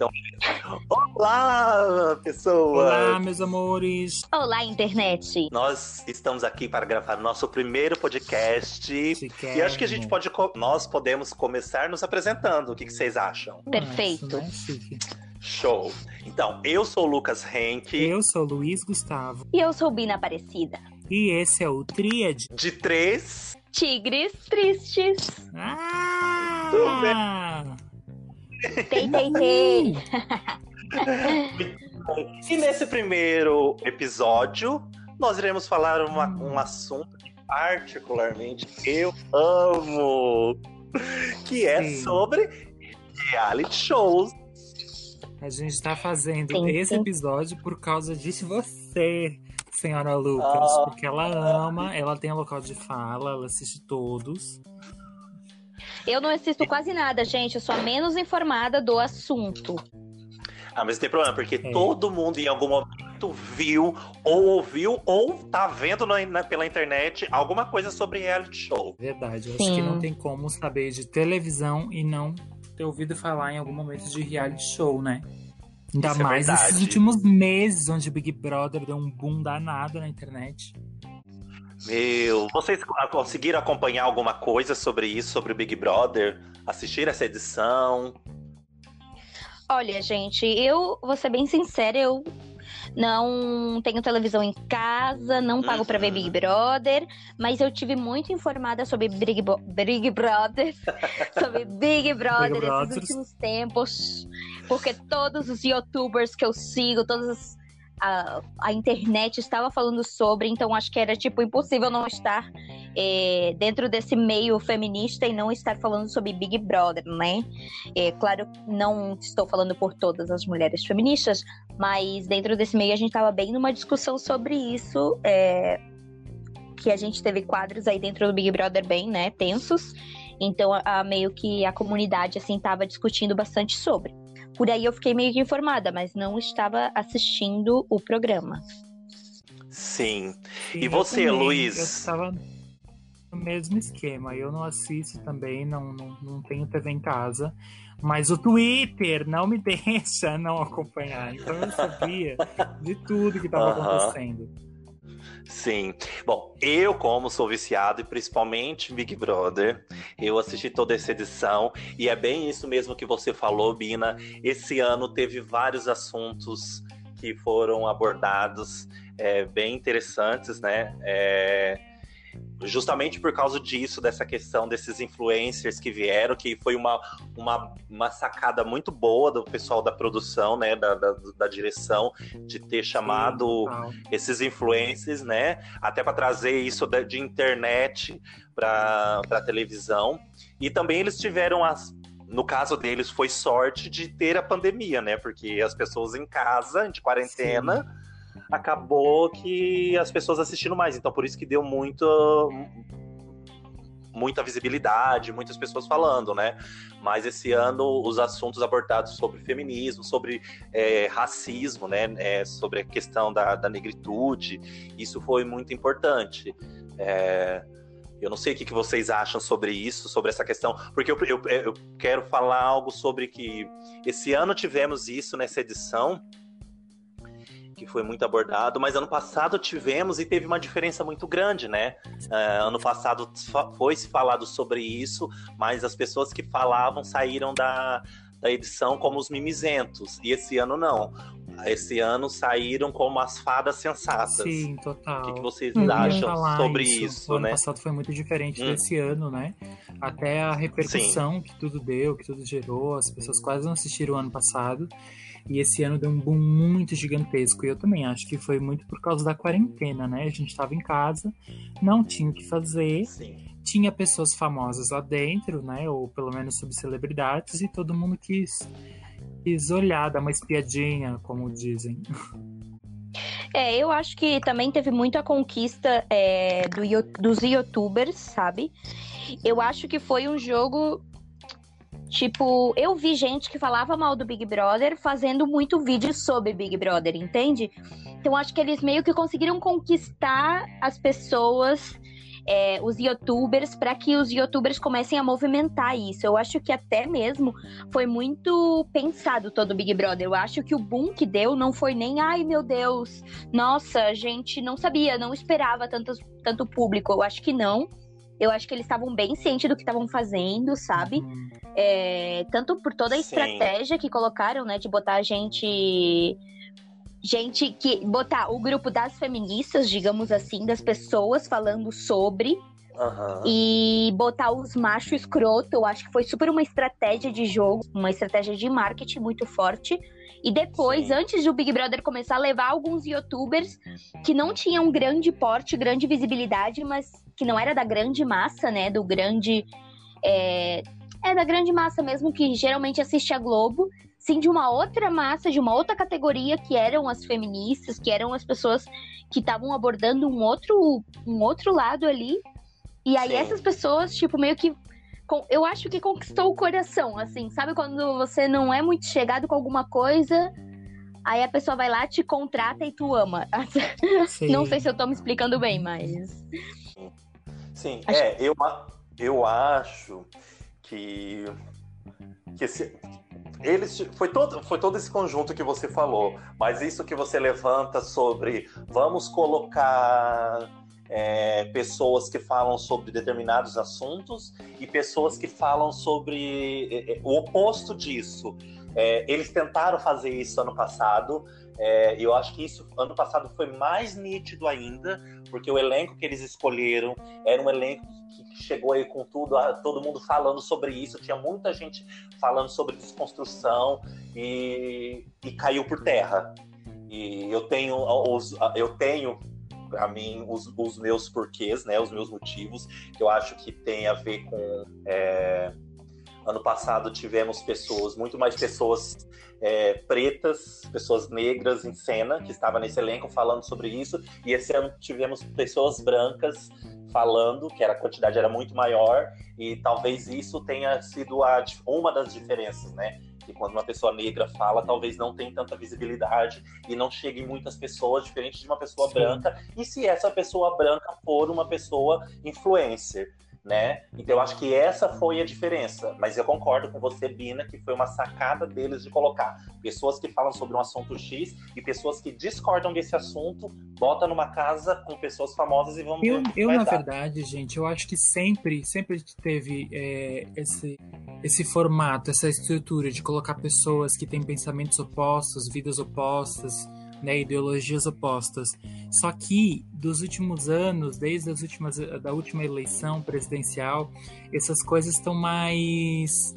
Então, olá, pessoas! Olá, meus amores! Olá, internet! Nós estamos aqui para gravar nosso primeiro podcast. Chiquérrimo. E acho que a gente pode. Nós podemos começar nos apresentando. O que, que vocês acham? Perfeito. Nossa, né? Show! Então, eu sou o Lucas Henke, Eu sou Luiz Gustavo E eu sou Bina Aparecida. e esse é o Tríade. de três. Tigres tristes. Ah! Tei, tei, tei. E nesse primeiro episódio, nós iremos falar uma- um assunto que particularmente eu amo, que é Sim. sobre reality shows. A gente tá fazendo Sim, esse episódio por causa de você, senhora Lucas. Ah. Porque ela ama, ela tem local de fala, ela assiste todos. Eu não assisto quase nada, gente. Eu sou a menos informada do assunto. Ah, mas não tem problema, porque É. todo mundo em algum momento viu, ou ouviu, ou tá vendo na- na- pela internet alguma coisa sobre reality show. Verdade, eu Sim. acho que não tem como saber de televisão e não ter ouvido falar em algum momento de reality show, né? Ainda Isso é mais verdade. nesses últimos meses, onde o Big Brother deu um boom danado na internet. Meu, vocês co- conseguiram acompanhar alguma coisa sobre isso, sobre o Big Brother? Assistir essa edição? Olha, gente, eu vou ser bem sincera, eu não tenho televisão em casa, não pago pra ver Uhum. Big Brother, mas eu tive muito informada sobre Big, Bo- Big Brother, sobre Big Brother Big nesses Brothers. últimos tempos, porque todos os youtubers que eu sigo, todas as- a, a internet estava falando sobre, então acho que era tipo impossível não estar é, dentro desse meio feminista e não estar falando sobre Big Brother, né? É, claro, não estou falando por todas as mulheres feministas, mas dentro desse meio a gente estava bem numa discussão sobre isso. é, que a gente teve quadros aí dentro do Big Brother bem, né, tensos. Então, a, meio que a comunidade, assim, tava discutindo bastante sobre. Por aí eu fiquei meio que informada, mas não estava assistindo o programa. Sim. Sim, E você, também, Luiz? Eu estava no mesmo esquema. Eu não assisto também, não, não, não tenho TV em casa. Mas o Twitter não me deixa não acompanhar. Então eu sabia de tudo que estava acontecendo. Sim. Bom, eu, como sou viciado, e principalmente Big Brother, eu assisti toda essa edição, e é bem isso mesmo que você falou, Bina. Esse ano teve vários assuntos que foram abordados, é, bem interessantes, né? É, justamente por causa disso, dessa questão desses influencers que vieram, que foi uma, uma, uma sacada muito boa do pessoal da produção, né? Da, da, da direção, de ter chamado esses influencers, né? Até para trazer isso da- de internet para televisão. E também eles tiveram as. No caso deles, foi sorte de ter a pandemia, né? Porque as pessoas em casa, de quarentena, acabou que as pessoas assistindo mais. Então, por isso que deu muito. Muita visibilidade, muitas pessoas falando, né? Mas esse ano os assuntos abordados sobre feminismo, sobre é, racismo, né? É, sobre a questão da, da negritude, isso foi muito importante. É, eu não sei o que, vocês acham sobre isso, sobre essa questão, porque eu, eu, eu quero falar algo sobre que esse ano tivemos isso nessa edição, que foi muito abordado, mas ano passado tivemos e teve uma diferença muito grande, né? É, ano passado foi se falado sobre isso, mas as pessoas que falavam saíram da, da edição como os mimizentos, e esse ano não. Esse ano saíram como as fadas sensatas. Sim, total. O que, que vocês acham sobre isso. isso, o ano né? passado foi muito diferente Hum. desse ano, né? Até a repercussão que tudo deu, que tudo gerou, as pessoas quase não assistiram o ano passado. E esse ano deu um boom muito gigantesco. E eu também acho que foi muito por causa da quarentena, né? A gente estava em casa, não tinha o que fazer, Sim. tinha pessoas famosas lá dentro, né? Ou pelo menos subcelebridades, e todo mundo quis, quis olhar, dar uma espiadinha, como dizem. É, eu acho que também teve muita conquista é, do, dos youtubers, sabe? Eu acho que foi um jogo. Tipo, eu vi gente que falava mal do Big Brother fazendo muito vídeo sobre Big Brother, entende? Então acho que eles meio que conseguiram conquistar as pessoas é, os youtubers para que os youtubers comecem a movimentar isso. Eu acho que até mesmo foi muito pensado todo o Big Brother. Eu acho que o boom que deu não foi nem, ai meu Deus, nossa, a gente não sabia, não esperava tanto, tanto público. Eu acho que não. Eu acho que eles estavam bem cientes do que estavam fazendo, sabe? É, tanto por toda a Sim. estratégia que colocaram, né, de botar a gente gente que botar o grupo das feministas, digamos assim, das pessoas falando sobre Uhum. E botar os machos escroto, eu acho que foi super uma estratégia de jogo, uma estratégia de marketing muito forte. E depois, Sim. antes do Big Brother começar a levar alguns youtubers que não tinham grande porte, grande visibilidade, mas que não era da grande massa, né? Do grande. É, é da grande massa mesmo, que geralmente assiste a Globo sim de uma outra massa, de uma outra categoria que eram as feministas, que eram as pessoas que estavam abordando um outro, um outro lado ali. E aí sim. essas pessoas, tipo, meio que eu acho que conquistou o coração, assim, sabe quando você não é muito chegado com alguma coisa, aí a pessoa vai lá, te contrata e tu ama. Não sei se eu tô me explicando bem, mas. Sim, acho... é, eu, eu acho que, que esse, eles foi todo, foi todo esse conjunto que você falou, mas isso que você levanta sobre vamos colocar é, pessoas que falam sobre determinados assuntos e pessoas que falam sobre é, é o oposto disso. É, eles tentaram fazer isso ano passado, é, e eu acho que isso ano passado foi mais nítido ainda, porque o elenco que eles escolheram era um elenco que chegou aí com tudo, todo mundo falando sobre isso, tinha muita gente falando sobre desconstrução e, e caiu por terra. E eu tenho os, eu tenho para mim os, os, meus porquês, né, os meus motivos, que eu acho que tem a ver com é, ano passado tivemos pessoas, muito mais pessoas é, pretas, pessoas negras em cena que estavam nesse elenco falando sobre isso, e esse ano tivemos pessoas brancas falando, que era, a quantidade era muito maior, e talvez isso tenha sido a, uma das diferenças, né? Que quando uma pessoa negra fala, talvez não tenha tanta visibilidade e não chegue em muitas pessoas, diferente de uma pessoa Sim. branca. E se essa pessoa branca for uma pessoa influencer? Né? Então eu acho que essa foi a diferença. Mas eu concordo com você, Bina, que foi uma sacada deles de colocar pessoas que falam sobre um assunto X e pessoas que discordam desse assunto, bota numa casa com pessoas famosas e vamos eu, ver. Eu, na dar. verdade, gente, eu acho que sempre, sempre teve é, esse, esse formato, essa estrutura de colocar pessoas que têm pensamentos opostos, vidas opostas né, ideologias opostas. Só que dos últimos anos, desde as últimas da última eleição presidencial, essas coisas estão mais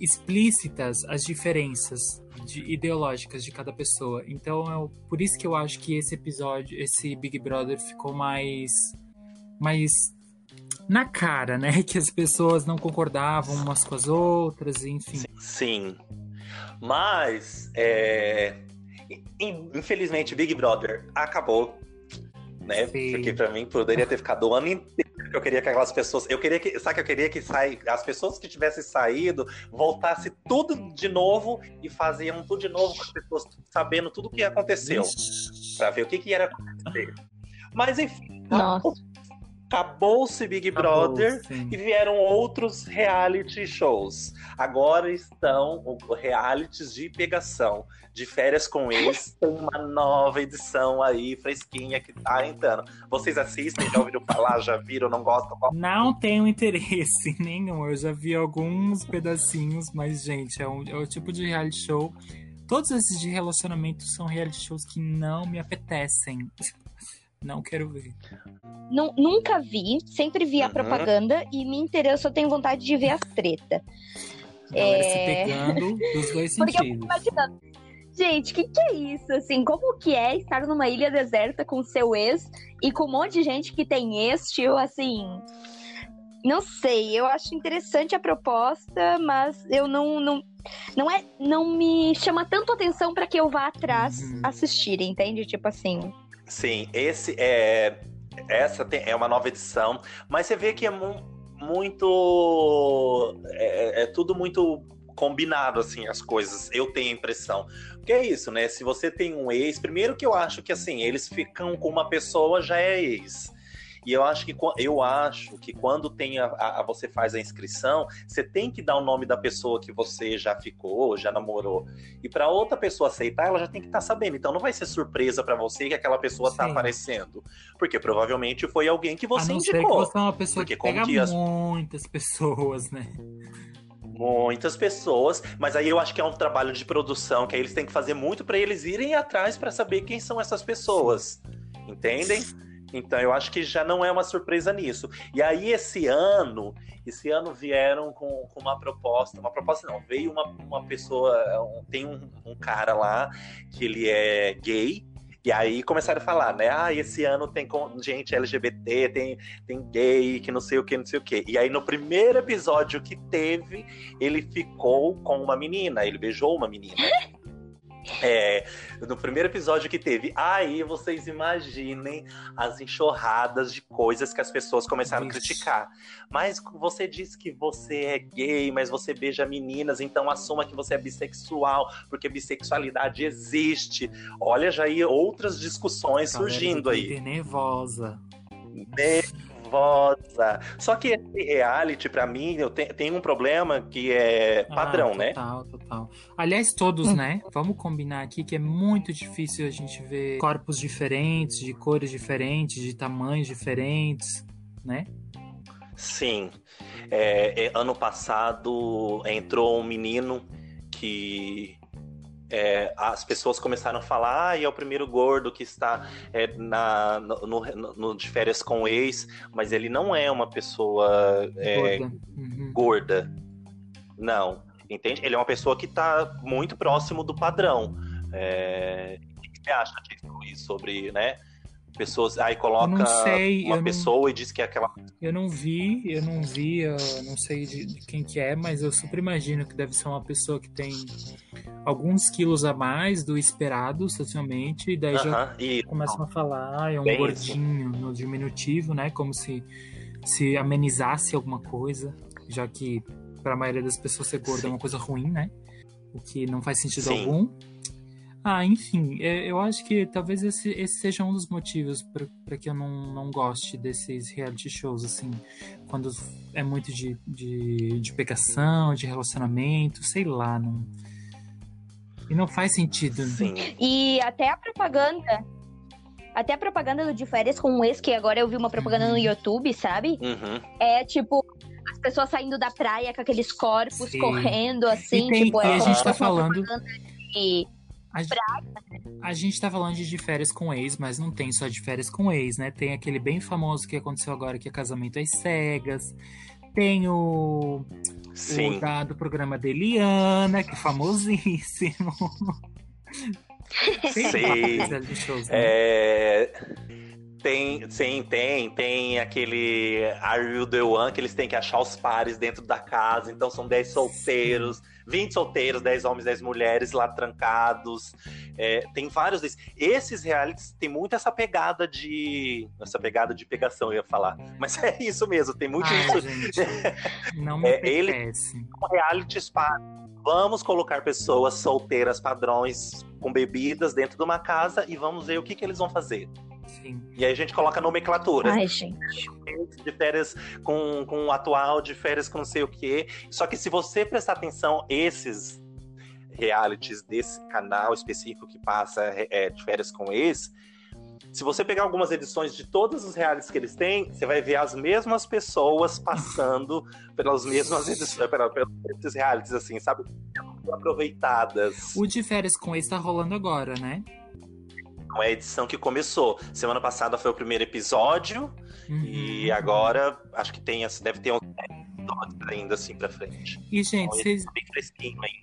explícitas as diferenças de, ideológicas de cada pessoa. Então, eu, por isso que eu acho que esse episódio, esse Big Brother ficou mais mais na cara, né? Que as pessoas não concordavam umas com as outras, enfim. Sim. Mas é, Infelizmente, Big Brother acabou. Né? Sim. Porque pra mim poderia ter ficado o ano inteiro. Eu queria que aquelas pessoas. Eu queria que. Sabe que eu queria que sai, as pessoas que tivessem saído voltasse tudo de novo e faziam tudo de novo com as pessoas sabendo tudo o que aconteceu. para ver o que, que ia acontecer. Mas enfim. Nossa. Acabou-se Big Brother Acabou, e vieram outros reality shows. Agora estão realities de pegação. De férias com ex, tem uma nova edição aí, fresquinha, que tá entrando. Vocês assistem? Já ouviram falar? Já viram? Não gostam? Não tenho interesse nenhum. Eu já vi alguns pedacinhos, mas, gente, é, um, é o tipo de reality show. Todos esses de relacionamento são reality shows que não me apetecem. Não quero ver. Não, nunca vi, sempre vi a uhum. propaganda e me interessa, eu tenho vontade de ver as treta. Galera é... se pegando dos dois sentidos. Gente, o que, que é isso? Assim, como que é estar numa ilha deserta com seu ex e com um monte de gente que tem ex, tipo, assim. Não sei, eu acho interessante a proposta, mas eu não. não não é não me chama tanto atenção para que eu vá atrás uhum. assistir, entende? Tipo assim. Sim, esse é. Essa tem, é uma nova edição, mas você vê que é mu muito. É, é, tudo muito combinado, assim, as coisas. Eu tenho a impressão. Porque é isso, né? Se você tem um ex, primeiro que eu acho que assim, eles ficam com uma pessoa, já é ex. E eu acho que eu acho que quando tem a, a, você faz a inscrição, você tem que dar o nome da pessoa que você já ficou, já namorou. E para outra pessoa aceitar, ela já tem que estar tá sabendo. Então não vai ser surpresa para você que aquela pessoa tá Sim. tá aparecendo, porque provavelmente foi alguém que você a não indicou. Ser que você é uma pessoa porque que pega dias... muitas pessoas, né? muitas pessoas, mas aí eu acho que é um trabalho de produção que aí eles têm que fazer muito para eles irem atrás para saber quem são essas pessoas. Entendem? Então eu acho que já não é uma surpresa nisso. E aí esse ano, esse ano vieram com, com uma proposta, uma proposta não, veio uma, uma pessoa, um, tem um, um cara lá que ele é gay, e aí começaram a falar, né? Ah, esse ano tem gente LGBT, tem, tem gay, que não sei o que, não sei o que. E aí no primeiro episódio que teve, ele ficou com uma menina, ele beijou uma menina. É, no primeiro episódio que teve, aí vocês imaginem as enxurradas de coisas que as pessoas começaram Ixi. a criticar. Mas você diz que você é gay, mas você beija meninas, então assuma que você é bissexual, porque bissexualidade existe. Olha já aí outras discussões surgindo aí. Nervosa. Nervosa nervosa. Só que esse reality, para mim, eu te, tem um problema que é padrão, ah, total, né? Total, total. Aliás, todos, né? Vamos combinar aqui que é muito difícil a gente ver corpos diferentes, de cores diferentes, de tamanhos diferentes, né? Sim. É, é, ano passado entrou um menino que é, as pessoas começaram a falar, ah, é o primeiro gordo que está é, na, no, no, no, de férias com o ex, mas ele não é uma pessoa é, gorda. Uhum. gorda. Não, entende? Ele é uma pessoa que está muito próximo do padrão. É... O que você acha disso sobre, né? Pessoas aí coloca sei, uma pessoa não, e diz que é aquela eu não vi eu não vi eu não sei de, de, quem que é mas eu super imagino que deve ser uma pessoa que tem alguns quilos a mais do esperado socialmente e daí uh -huh, já e... começam a falar é um Bem gordinho isso. no diminutivo né como se se amenizasse alguma coisa já que para a maioria das pessoas ser gordo Sim. é uma coisa ruim né o que não faz sentido Sim. algum ah, enfim, é, eu acho que talvez esse, esse seja um dos motivos para que eu não, não goste desses reality shows, assim, quando é muito de, de, de pegação, de relacionamento, sei lá, não. E não faz sentido. Sim. E até a propaganda. Até a propaganda do de férias com um ex, que agora eu vi uma propaganda uhum. no YouTube, sabe? Uhum. É tipo, as pessoas saindo da praia com aqueles corpos Sim. correndo, assim, e tem, tipo, e é a gente tá falando. De a, a gente tá falando de, férias com ex, mas não tem só de férias com ex, né? Tem aquele bem famoso que aconteceu agora, que é Casamento às Cegas. Tem o, Sim. o da, do programa de Eliana, que é famosíssimo. Sim. Shows, né? É... Tem, sim, tem. Tem aquele Are You The One, que eles têm que achar os pares dentro da casa. Então são 10 solteiros. Sim 20 solteiros, 10 homens, 10 mulheres lá trancados. É, tem vários desses. Esses realities tem muito essa pegada de. Essa pegada de pegação, eu ia falar. Mas é isso mesmo, tem muito Ai, isso. Gente, não me é, ele realities para. Vamos colocar pessoas solteiras padrões com bebidas dentro de uma casa e vamos ver o que, que eles vão fazer. Sim. E aí a gente coloca nomenclatura. Ai, gente. De férias com, com o atual, de férias com não sei o quê. Só que se você prestar atenção, esses realities desse canal específico que passa é, de férias com esse, se você pegar algumas edições de todos os realities que eles têm, você vai ver as mesmas pessoas passando pelas mesmas edições, pelos esses realities, assim, sabe? Aproveitadas. O de férias com esse tá rolando agora, né? Não é a edição que começou. Semana passada foi o primeiro episódio uhum. e agora acho que tem, deve ter um ainda assim pra frente. E, gente, então, vocês, tá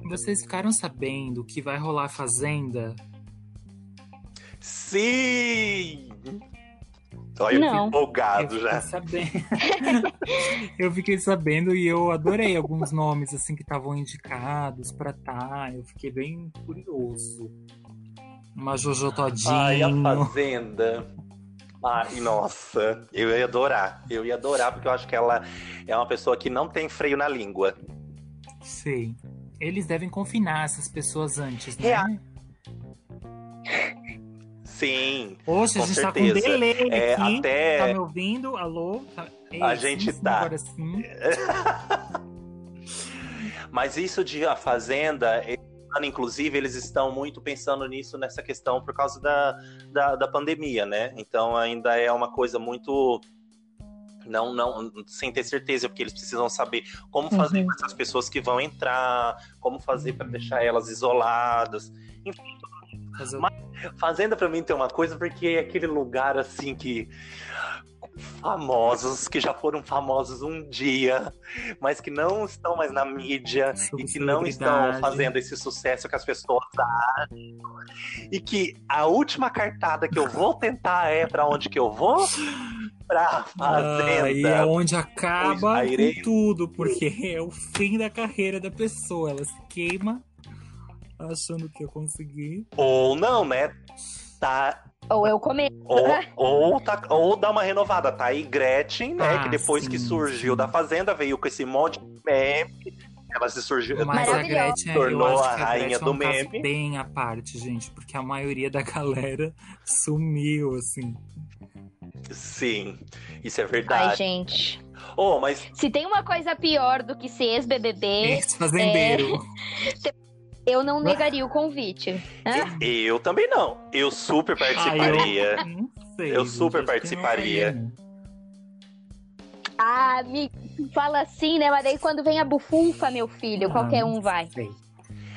vocês ficaram sabendo que vai rolar Fazenda? Sim! Olha, eu fiquei empolgado eu já. Sabendo. eu fiquei sabendo e eu adorei alguns nomes assim que estavam indicados para tá. Eu fiquei bem curioso. Uma Jojo Todinho. Ai, a Fazenda. Ai, nossa, eu ia adorar. Eu ia adorar, porque eu acho que ela é uma pessoa que não tem freio na língua. Sei. Eles devem confinar essas pessoas antes, né? Sim. Poxa, com a gente certeza. tá com delay É, aqui. até- Tá me ouvindo? Alô? Tá... Ei, A gente sim, tá. Agora sim. Mas isso de A Fazenda, ano, inclusive, eles estão muito pensando nisso, nessa questão, por causa da, da, da pandemia, né? Então ainda é uma coisa muito. Não, não, sem ter certeza, porque eles precisam saber como fazer Uhum. com essas pessoas que vão entrar, como fazer para deixar elas isoladas. O- Mas- Fazenda pra mim tem uma coisa, porque é aquele lugar assim que. Famosos, que já foram famosos um dia, mas que não estão mais na mídia e que não estão fazendo esse sucesso que as pessoas acham. E que a última cartada que eu vou tentar é pra onde que eu vou? Pra Fazenda. Ah, e é onde acaba com tudo, porque é o fim da carreira da pessoa. Ela se queima achando que eu consegui. Ou não, né? Tá Ou eu começo. Ou, ou, tá, ou dá uma renovada. Tá aí Gretchen, né? Ah, que depois que sim, surgiu sim. da Fazenda, veio com esse monte de meme. Ela se surgiu. Mas a. Gretchen, Tornou a que a rainha do é caso meme. bem à parte, gente, porque a maioria da galera sumiu, assim. Sim, isso é Ai, verdade. gente. Oh, mas Se tem uma coisa pior do que ser ex-BBB, Ex-fazendeiro. eu não negaria o convite. Hã? eu também não. Eu super Ah, participaria. eu sei. Eu gente, super participaria. Ah, me fala assim, né? Mas daí quando vem a bufunfa, meu filho, Ah, qualquer um vai. sei.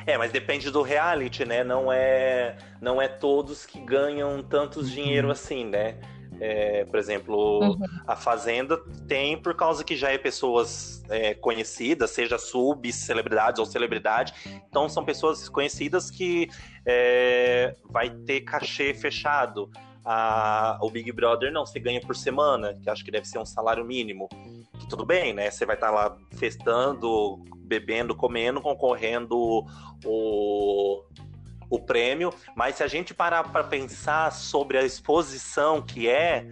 É, mas depende do reality, né? Não é, não é todos que ganham tantos dinheiro assim, né? É, por exemplo, Uhum. a Fazenda tem por causa que já é pessoas é, conhecidas, seja sub, celebridades ou celebridade. Então são pessoas conhecidas que é, vai ter cachê fechado. A- o Big Brother não, você ganha por semana, que acho que deve ser um salário mínimo. Que tudo bem, né? Você vai estar lá festando, bebendo, comendo, concorrendo o, o prêmio. Mas se a gente parar para pensar sobre a exposição que é,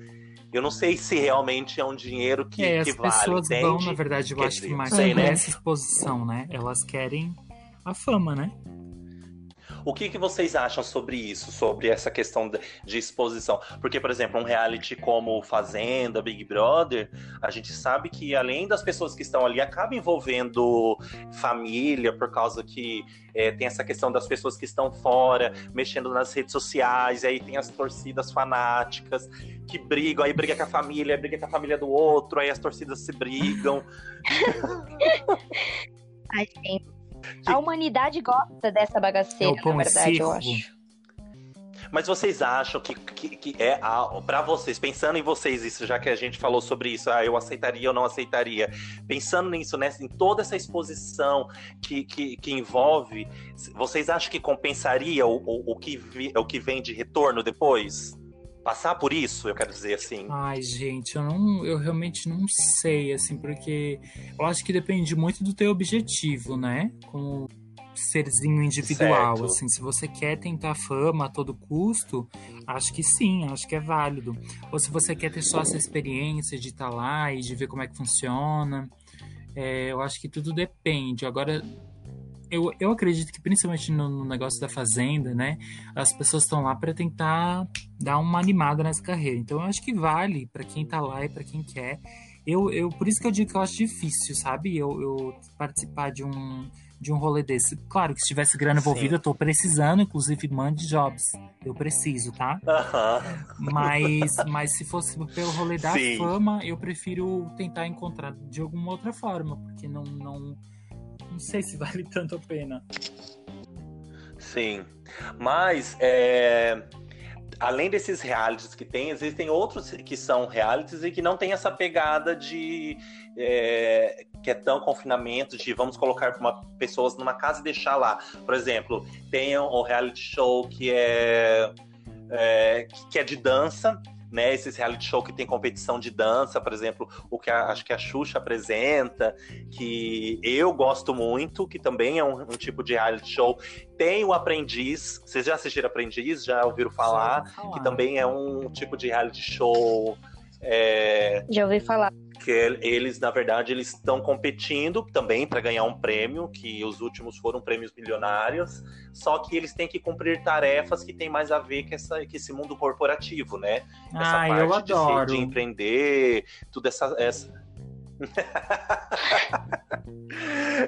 eu não sei se realmente é um dinheiro que, é, que as vale, pessoas vão, entende? na verdade, eu Quer acho que dizer, mais sei, né? essa exposição, né? Elas querem a fama, né? O que, que vocês acham sobre isso, sobre essa questão de, exposição? Porque, por exemplo, um reality como Fazenda, Big Brother, a gente sabe que além das pessoas que estão ali, acaba envolvendo família, por causa que é, tem essa questão das pessoas que estão fora, mexendo nas redes sociais, aí tem as torcidas fanáticas que brigam, aí briga com a família, briga com a família do outro, aí as torcidas se brigam. Ai, gente. A humanidade gosta dessa bagaceira, É na verdade, eu acho. Mas vocês acham que, que, que é a, pra vocês, pensando em vocês, isso, já que a gente falou sobre isso, ah, eu aceitaria ou não aceitaria, pensando nisso, né, em toda essa exposição que, que, que envolve, vocês acham que compensaria o, o, o, que vi, o que vem de retorno depois? Passar por isso, eu quero dizer assim. Ai, gente, eu não, eu realmente não sei, assim, porque eu acho que depende muito do teu objetivo, né? Como serzinho individual, Certo. assim, se você quer tentar fama a todo custo, acho que sim, acho que é válido. Ou se você quer ter só essa experiência de estar lá e de ver como é que funciona, é, eu acho que tudo depende. Agora, eu, eu acredito que principalmente no, no negócio da fazenda, né? As pessoas estão lá para tentar dar uma animada nessa carreira. Então eu acho que vale para quem tá lá e para quem quer. Eu, eu, por isso que eu digo que eu acho difícil, sabe? Eu, eu participar de um, de um rolê desse. Claro que se tivesse grana envolvida, eu tô precisando, inclusive mande jobs. Eu preciso, tá? Aham. Mas, mas se fosse pelo rolê da Sim. fama, eu prefiro tentar encontrar de alguma outra forma, porque não, não, não sei se vale tanto a pena. Sim. Mas, é, além desses realities que tem, existem outros que são realities e que não tem essa pegada de. é, que é tão confinamento, de vamos colocar uma, pessoas numa casa e deixar lá. Por exemplo, tem o reality show que é, é, que é de dança. Né, esses reality show que tem competição de dança, por exemplo, o que a- acho que a Xuxa apresenta, que eu gosto muito, que também é um, um tipo de reality show tem o Aprendiz. Vocês já assistiram Aprendiz? Já ouviram falar? Ouvi falar. Que também é um tipo de reality show é, Já ouvi falar. Que eles, na verdade, eles estão competindo também para ganhar um prêmio, que os últimos foram prêmios milionários, só que eles têm que cumprir tarefas que tem mais a ver com, essa, com esse mundo corporativo, né? Essa ah, parte eu adoro. De, de empreender, tudo essa, essa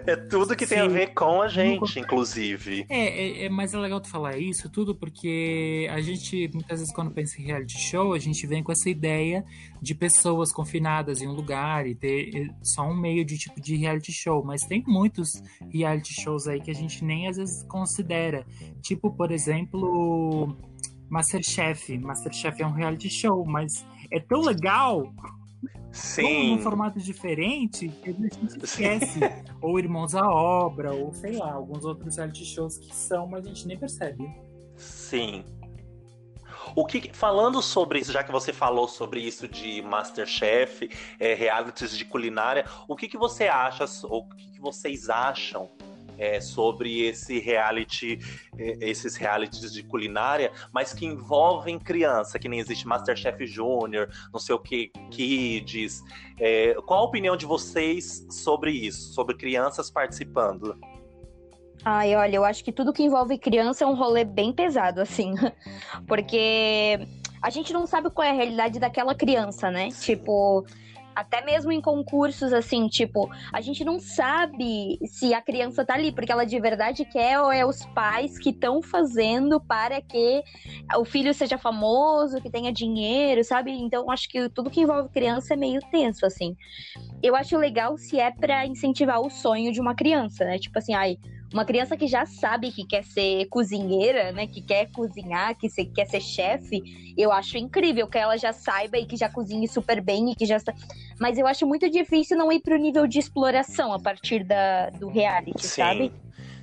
é tudo que Sim. tem a ver com a gente, inclusive. É, é, é, mas é legal tu falar isso tudo porque a gente, muitas vezes, quando pensa em reality show, a gente vem com essa ideia de pessoas confinadas em um lugar e ter só um meio de tipo de reality show. Mas tem muitos reality shows aí que a gente nem às vezes considera. Tipo, por exemplo, Masterchef. Masterchef é um reality show, mas é tão legal Sim. num formato diferente, a gente esquece. ou Irmãos à Obra, ou sei lá, alguns outros reality shows que são, mas a gente nem percebe. Sim. O que, falando sobre isso, já que você falou sobre isso de Masterchef, é, realities de culinária, o que, que você acha, ou o que, que vocês acham é, sobre esse reality, é, esses realities de culinária, mas que envolvem criança, que nem existe Masterchef Júnior, não sei o que, Kids. É, qual a opinião de vocês sobre isso, sobre crianças participando? Ai, olha, eu acho que tudo que envolve criança é um rolê bem pesado, assim. Porque a gente não sabe qual é a realidade daquela criança, né? Tipo, até mesmo em concursos, assim, tipo, a gente não sabe se a criança tá ali, porque ela de verdade quer ou é os pais que estão fazendo para que o filho seja famoso, que tenha dinheiro, sabe? Então, acho que tudo que envolve criança é meio tenso, assim. Eu acho legal se é para incentivar o sonho de uma criança, né? Tipo assim, ai, uma criança que já sabe que quer ser cozinheira, né? Que quer cozinhar, que quer ser chefe, eu acho incrível que ela já saiba e que já cozinhe super bem e que já. Mas eu acho muito difícil não ir pro nível de exploração a partir da, do reality, Sim. sabe?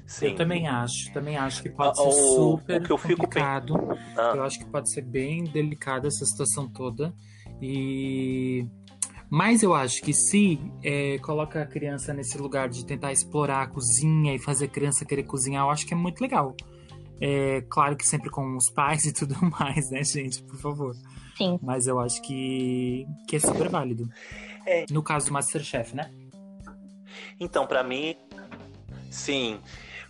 Sim. Eu também acho, também acho que pode ser super o que eu complicado. Fico... Ah. Eu acho que pode ser bem delicada essa situação toda. E mas eu acho que se é, coloca a criança nesse lugar de tentar explorar a cozinha e fazer a criança querer cozinhar, eu acho que é muito legal. É, claro que sempre com os pais e tudo mais, né, gente? Por favor. Sim. Mas eu acho que, que é super válido. É. No caso do Masterchef, né? Então, para mim, sim.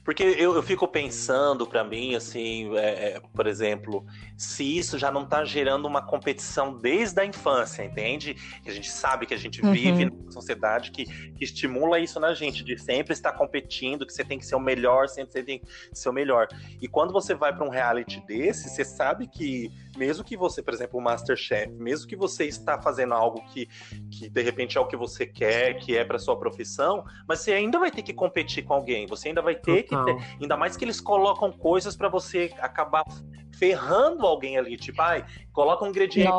Porque eu, eu fico pensando para mim, assim, é, é, por exemplo, se isso já não tá gerando uma competição desde a infância, entende? Que a gente sabe que a gente uhum. vive numa sociedade que, que, estimula isso na gente, de sempre estar competindo, que você tem que ser o melhor, sempre você tem que ser o melhor. E quando você vai para um reality desse, você sabe que mesmo que você, por exemplo, o Masterchef, mesmo que você está fazendo algo que, que de repente é o que você quer, que é para sua profissão, mas você ainda vai ter que competir com alguém, você ainda vai ter Total. que ter, ainda mais que eles colocam coisas para você acabar ferrando alguém ali, tipo, ai, coloca um ingrediente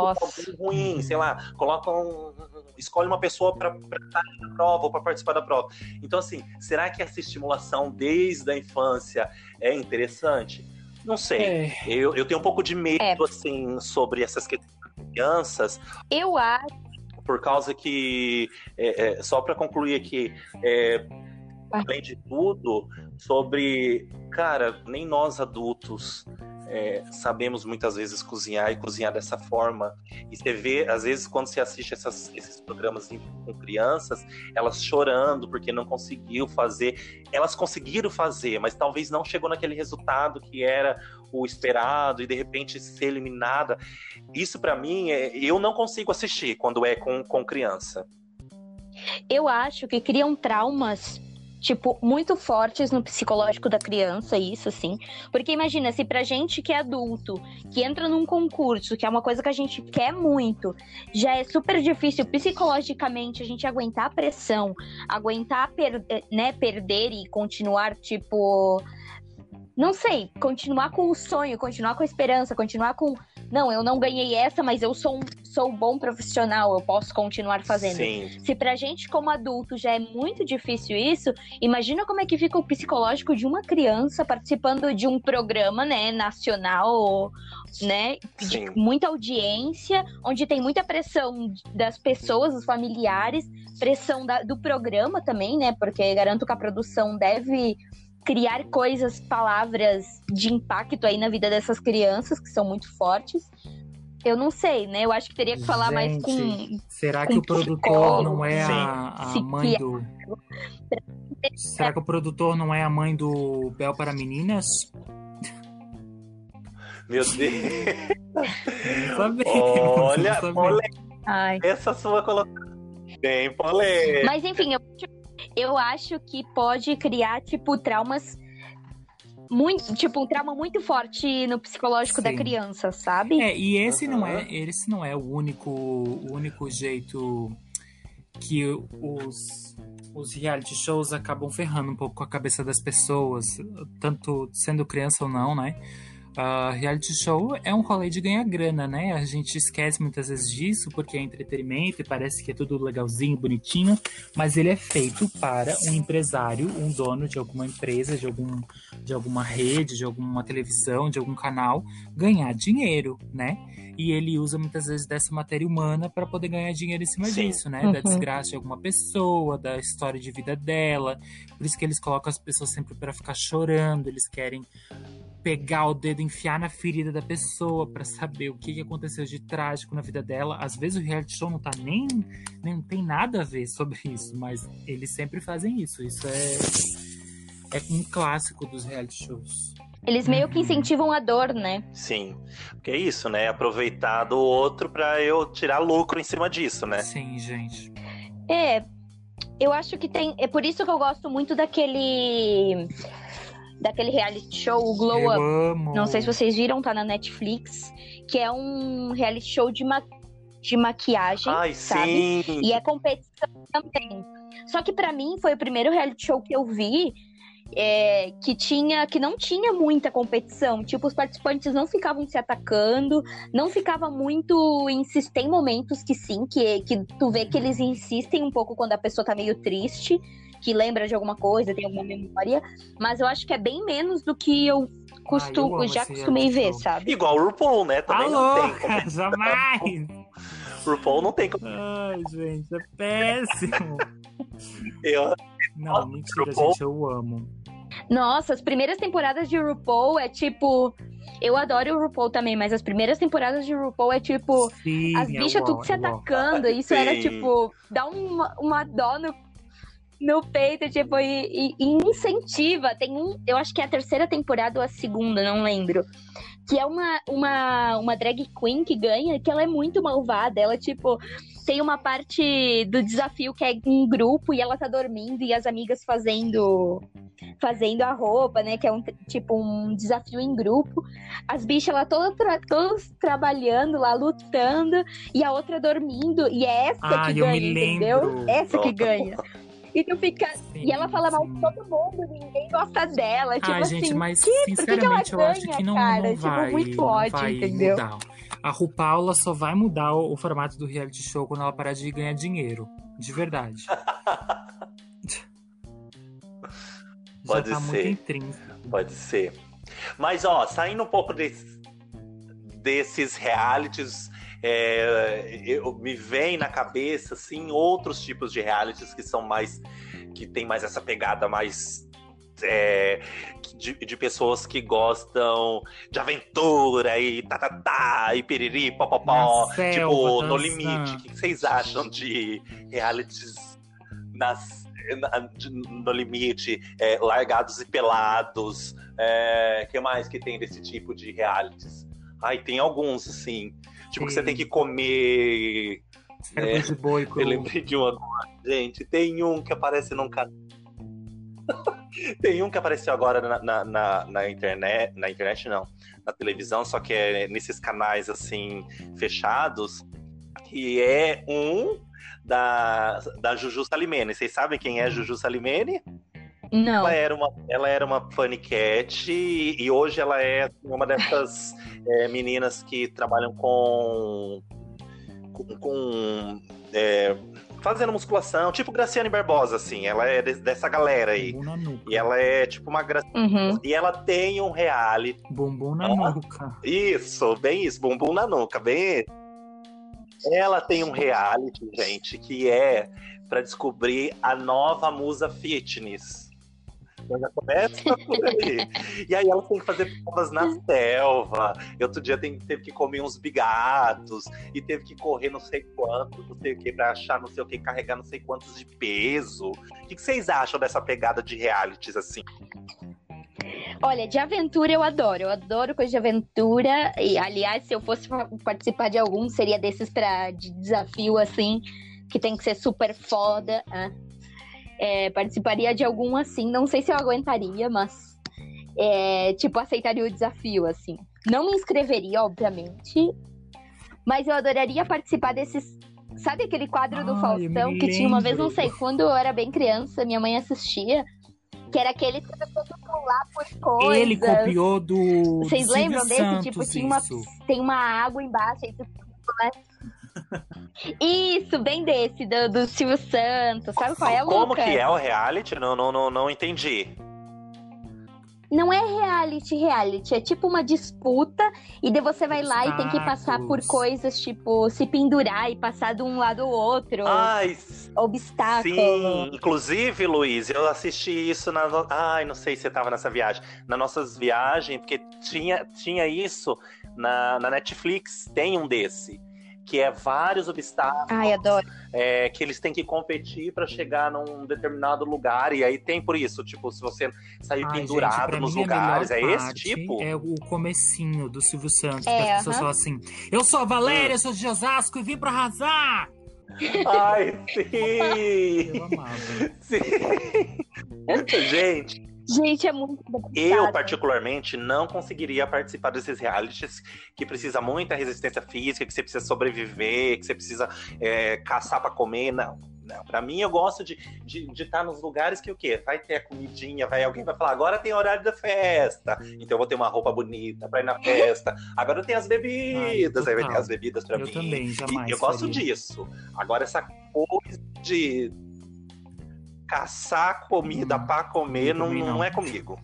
ruim, sei lá, coloca um, escolhe uma pessoa para estar na prova ou para participar da prova. Então assim, será que essa estimulação desde a infância é interessante? Não sei. É. Eu, eu tenho um pouco de medo, é. assim, sobre essas crianças. Eu acho. Por causa que, é, é só para concluir aqui, é, além de tudo, sobre, cara, nem nós adultos é, sabemos muitas vezes cozinhar e cozinhar dessa forma. E você vê, às vezes, quando você assiste essas, esses programas com crianças, elas chorando porque não conseguiu fazer. Elas conseguiram fazer, mas talvez não chegou naquele resultado que era o esperado e de repente ser eliminada. Isso, para mim, é, eu não consigo assistir quando é com, com criança. Eu acho que criam traumas tipo, muito fortes no psicológico da criança, isso, assim. Porque imagina, se pra gente que é adulto, que entra num concurso, que é uma coisa que a gente quer muito, já é super difícil psicologicamente a gente aguentar a pressão, aguentar, per né, perder e continuar, tipo. Não sei, continuar com o sonho, continuar com a esperança, continuar com não, eu não ganhei essa, mas eu sou um, sou um bom profissional, eu posso continuar fazendo. Sim. Se pra gente como adulto já é muito difícil isso, imagina como é que fica o psicológico de uma criança participando de um programa, né, nacional, né, de muita audiência, onde tem muita pressão das pessoas, dos familiares, pressão da, do programa também, né, porque garanto que a produção deve criar coisas, palavras de impacto aí na vida dessas crianças, que são muito fortes. eu não sei, né? Eu acho que teria que falar Gente, mais com. Será com que o produtor não é a, a mãe do. Será que o produtor não é a mãe do Bel para Meninas? Meu Deus. Olha, Ai. essa sua colocação. Bem polêmica. Mas enfim, eu, eu acho que pode criar, tipo, traumas. Muito, tipo, um trauma muito forte no psicológico da Sim. criança, sabe? É, e esse não é, esse não é o único, o único jeito que os, os reality shows acabam ferrando um pouco com a cabeça das pessoas, tanto sendo criança ou não, né? Ah, reality show é um rolê de ganhar grana, né? A gente esquece muitas vezes disso porque é entretenimento e parece que é tudo legalzinho, bonitinho, mas ele é feito para um empresário, um dono de alguma empresa, de, algum, de alguma rede, de alguma televisão, de algum canal, ganhar dinheiro, né? E ele usa muitas vezes dessa matéria humana para poder ganhar dinheiro em cima Sim. disso, né? Uhum. Da desgraça de alguma pessoa, da história de vida dela. Por isso que eles colocam as pessoas sempre para ficar chorando, eles querem pegar o dedo, enfiar na ferida da pessoa para saber o que aconteceu de trágico na vida dela. Às vezes o reality show não tá nem, nem tem nada a ver sobre isso, mas eles sempre fazem isso. Isso é é um clássico dos reality shows. Eles meio que Uhum. incentivam a dor, né? Sim. Porque é isso, né? Aproveitar do outro pra eu tirar lucro em cima disso, né? Sim, gente. É, eu acho que tem. É por isso que eu gosto muito daquele. Daquele reality show, o Glow Eu Up. amo. Não sei se vocês viram, tá na Netflix. Que é um reality show de, ma de maquiagem, Ai, sabe? sim. E é competição também. Só que pra mim foi o primeiro reality show que eu vi é, que tinha que não tinha muita competição. Tipo, os participantes não ficavam se atacando, não ficava muito insistir Tem momentos que sim, que, que tu vê que eles insistem um pouco quando a pessoa tá meio triste, que lembra de alguma coisa, tem alguma memória. Mas eu acho que é bem menos do que eu costumo, amo já esse costumei ver, show. sabe? Igual o RuPaul, né? Também não Alô, tem como. jamais! O RuPaul não tem como. Ai, gente, é péssimo. Eu- Não, mentira, RuPaul. gente, eu amo. Nossa, as primeiras temporadas de RuPaul é tipo. Eu adoro o RuPaul também, mas as primeiras temporadas de RuPaul é tipo. Sim, As eu bichas tudo se eu amo. atacando. Isso era Sim. tipo. Dá uma, uma dó no, no peito, tipo, e, e- e incentiva. Tem um. Eu acho que é a terceira temporada ou a segunda, não lembro. Que é uma, uma, uma drag queen que ganha, que ela é muito malvada. Ela, tipo. Tem uma parte do desafio que é em grupo e ela tá dormindo e as amigas fazendo fazendo a roupa, né? Que é um tipo um desafio em grupo. As bichas lá todas, tra todas trabalhando lá, lutando, e a outra dormindo. E é essa Ah, que eu ganha, me entendeu? lembro. Essa que ganha. E tu fica. Sim, E ela fala mal de todo mundo, ninguém gosta dela. Tipo Ai, gente, assim, mas que- por que sinceramente eu acho ganha, que não, cara? não Tipo, vai, muito não ódio, vai entendeu? mudar. A RuPaula só vai mudar o, o formato do reality show quando ela parar de ganhar dinheiro. De verdade. Pode tá muito ser. Pode ser. Mas, ó, saindo um pouco desse- desses realities, é, eu, me vem na cabeça, assim, outros tipos de realities que são mais. que tem mais essa pegada mais. é, de, de pessoas que gostam de aventura e tá, tá, tá, e piriri, popopó, selva, tipo, no limite. O que vocês acham de realities nas, na- de- no limite, é, largados e pelados? É, que mais que tem desse tipo de realities? Ai, tem alguns, assim. Tipo, que você tem que comer. Cérebro de boi cru. Eu lembrei de um agora. Gente, tem um que aparece num canal. tem um que apareceu agora na, na, na- na internet. Na internet, não. Na televisão, só que é nesses canais assim, fechados. Que é um da, da Juju Salimene. Vocês sabem quem é Juju Salimene? Não. Ela era uma, ela era uma funny cat e, e hoje ela é uma dessas é, meninas que trabalham com. com. com, é, fazendo musculação, tipo Graciane Barbosa, assim. Ela é de- dessa galera aí. Bumbum na nuca. E ela é tipo uma gra... Uhum. E ela tem um reality. Bumbum na Ó. nuca. Isso, bem isso, bumbum na nuca, bem isso. Ela tem um reality, gente, que é pra descobrir a nova musa fitness. Então já começa por. E aí ela tem que fazer provas na selva. E outro dia tem, teve que comer uns bigatos. E teve que correr não sei quanto, não sei o que, pra achar não sei o que, carregar não sei quantos de peso. O que, que vocês acham dessa pegada de realities assim? Olha, de aventura eu adoro. Eu adoro coisa de aventura. E, aliás, se eu fosse participar de algum, seria desses pra, de desafio, assim, que tem que ser super foda. Né? É, participaria de algum assim. Não sei se eu aguentaria, mas. É, tipo, aceitaria o desafio, assim. Não me inscreveria, obviamente. Mas eu adoraria participar desses. Sabe aquele quadro Ai, do Faustão que tinha uma vez, não sei, quando eu era bem criança, minha mãe assistia que era aquele que você pular por coisas. Ele copiou do. Vocês lembram Silvio desse? Santos, tipo, tinha uma, tem uma água embaixo, aí tu né? Isso, bem desse, do, do Silvio Santos. Sabe qual é, Lucas? Como que é o reality? Não, não, não, não entendi não é reality, reality. É tipo uma disputa e daí você vai lá e tem que passar por coisas, tipo, se pendurar e passar de um lado ao outro. Ai, obstáculo. Sim, inclusive, Luiz, eu assisti isso na. Ai, não sei se você tava nessa viagem. Nas nossas viagens, porque tinha, tinha isso na, na Netflix, tem um desse que é vários obstáculos. Ai, adoro. É, que eles têm que competir para chegar num determinado lugar. E aí tem por isso, tipo, se você sair Ai, pendurado gente, nos lugares, é esse tipo? É o comecinho do Silvio Santos, é, que as pessoas uh -huh. falam assim: Eu sou a Valéria, hum. sou de Osasco e vim pra arrasar! Ai, sim! Eu amava. Sim. Gente, Gente, é muito Eu, particularmente, não conseguiria participar desses realities que precisa muita resistência física, que você precisa sobreviver, que você precisa é, caçar para comer. Não. Não, pra mim eu gosto de estar de, de tá nos lugares que o quê? Vai ter a comidinha, vai alguém vai falar, agora tem horário da festa, então eu vou ter uma roupa bonita pra ir na festa. Agora tem as bebidas, Ai, aí vai ter as bebidas pra eu mim. Também, jamais e eu gosto disso. Agora essa coisa de caçar comida hum, para comer não, não, não é comigo.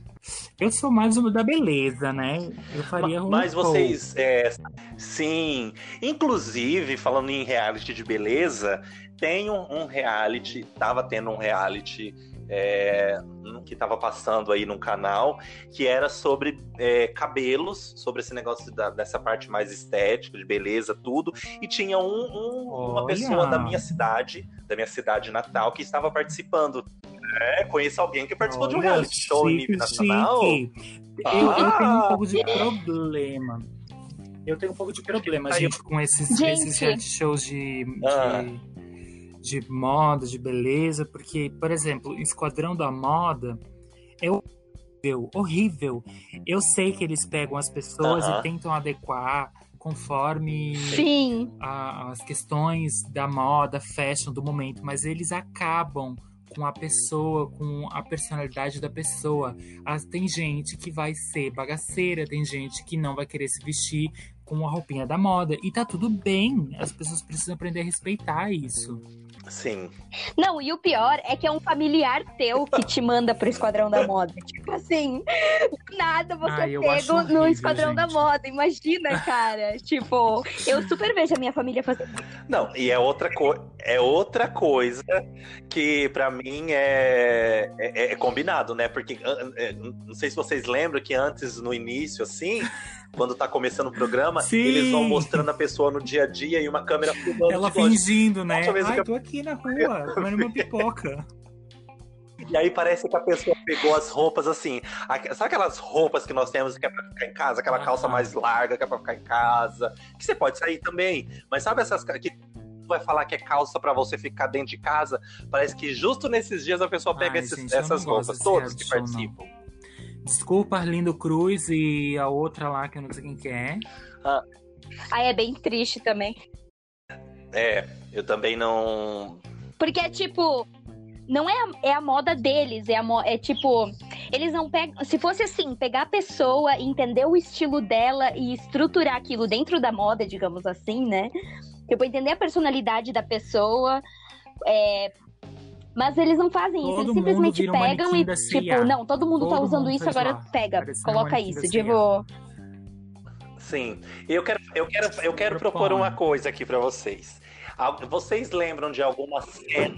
Eu sou mais uma da beleza, né? Eu faria um Mas vocês. É, sim. Inclusive, falando em reality de beleza, tem um, um reality, tava tendo um reality é, que estava passando aí no canal, que era sobre é, cabelos, sobre esse negócio da, dessa parte mais estética, de beleza, tudo. E tinha um, um, uma pessoa da minha cidade, da minha cidade natal, que estava participando. É, conheço alguém que participou Olha, de um reality show em nível nacional. Ah. Eu, eu, tenho um pouco de problema. Eu tenho um pouco de problema, gente, com esses, esses reality shows de, ah. De moda, de beleza, porque, por exemplo, Esquadrão da Moda é horrível, horrível. Eu sei que eles pegam as pessoas uh -huh. e tentam adequar conforme a, as questões da moda, fashion do momento, mas eles acabam com a pessoa, com a personalidade da pessoa. As, tem gente que vai ser bagaceira, tem gente que não vai querer se vestir com a roupinha da moda. E tá tudo bem. As pessoas precisam aprender a respeitar isso. Sim. Não, e o pior é que é um familiar teu que te manda pro Esquadrão da Moda. Tipo assim, nada você pego horrível, no Esquadrão gente. da Moda. Imagina, cara. tipo, eu super vejo a minha família fazer. Não, e é outra, co é outra coisa que para mim é, é, é, combinado, né? Porque é, não sei se vocês lembram que antes, no início, assim quando tá começando o programa, Sim. eles vão mostrando a pessoa no dia a dia e uma câmera filmando. Ela fingindo, né? Ai, tô aqui na rua, comendo uma pipoca. E aí parece que a pessoa pegou as roupas assim. Sabe aquelas roupas que nós temos que é pra ficar em casa? Aquela ah. calça mais larga que é pra ficar em casa. Que você pode sair também. Mas sabe essas que vai falar que é calça para você ficar dentro de casa? Parece que justo nesses dias a pessoa pega Ai, esses, gente, essas roupas, todos que participam. Não. Desculpa, Arlindo Cruz e a outra lá, que eu não sei quem que é. Ah. Aí é bem triste também. É, eu também não. Porque é tipo. Não é a, é a moda deles, é, a, é tipo. Eles não pegam. Se fosse assim, pegar a pessoa, entender o estilo dela e estruturar aquilo dentro da moda, digamos assim, né? Tipo, entender a personalidade da pessoa, é, mas eles não fazem todo isso, eles simplesmente pegam e, tipo, não, todo mundo tá todo tá usando isso, agora lá. pega, coloca isso. Tipo. Sim. Eu quero, eu quero, eu quero propor uma coisa aqui para vocês. Vocês lembram de alguma cena,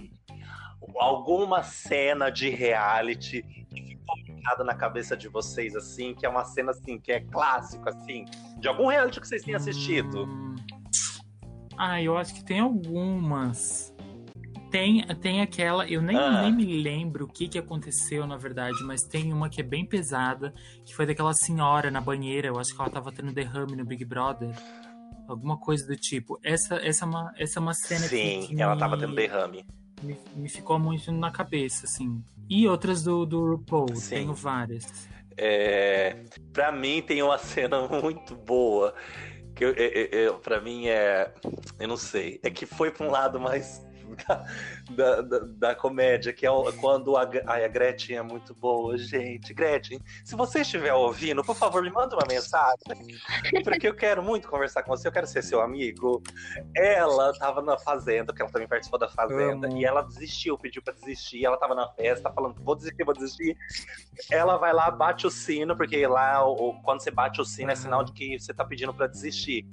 alguma cena de reality que ficou marcado na cabeça de vocês, assim, que é uma cena, assim, que é clássico, assim, de algum reality que vocês tenham assistido? Ah, eu acho que tem algumas. Tem, tem aquela, eu nem, ah. nem me lembro o que, que aconteceu, na verdade, mas tem uma que é bem pesada, que foi daquela senhora na banheira, eu acho que ela tava tendo derrame no Big Brother. Alguma coisa do tipo. Essa, essa, é, uma, essa é uma cena Sim, que, que ela me, tava tendo derrame. Me, me, ficou muito na cabeça, assim. E outras do, do RuPaul, Sim. tenho várias. É, pra mim tem uma cena muito boa. Que eu, eu, eu, pra mim é. Eu não sei. É que foi pra um lado mais da, da, da, comédia, que é quando a, a Gretchen é muito boa. Gente, Gretchen, se você estiver ouvindo, por favor, me manda uma mensagem, porque eu quero muito conversar com você, eu quero ser seu amigo. Ela tava na Fazenda, que ela também participou da Fazenda, e ela desistiu, pediu pra desistir, ela tava na festa, falando, vou desistir, vou desistir. Ela vai lá, bate o sino, porque lá, quando você bate o sino, é sinal de que você tá pedindo pra desistir.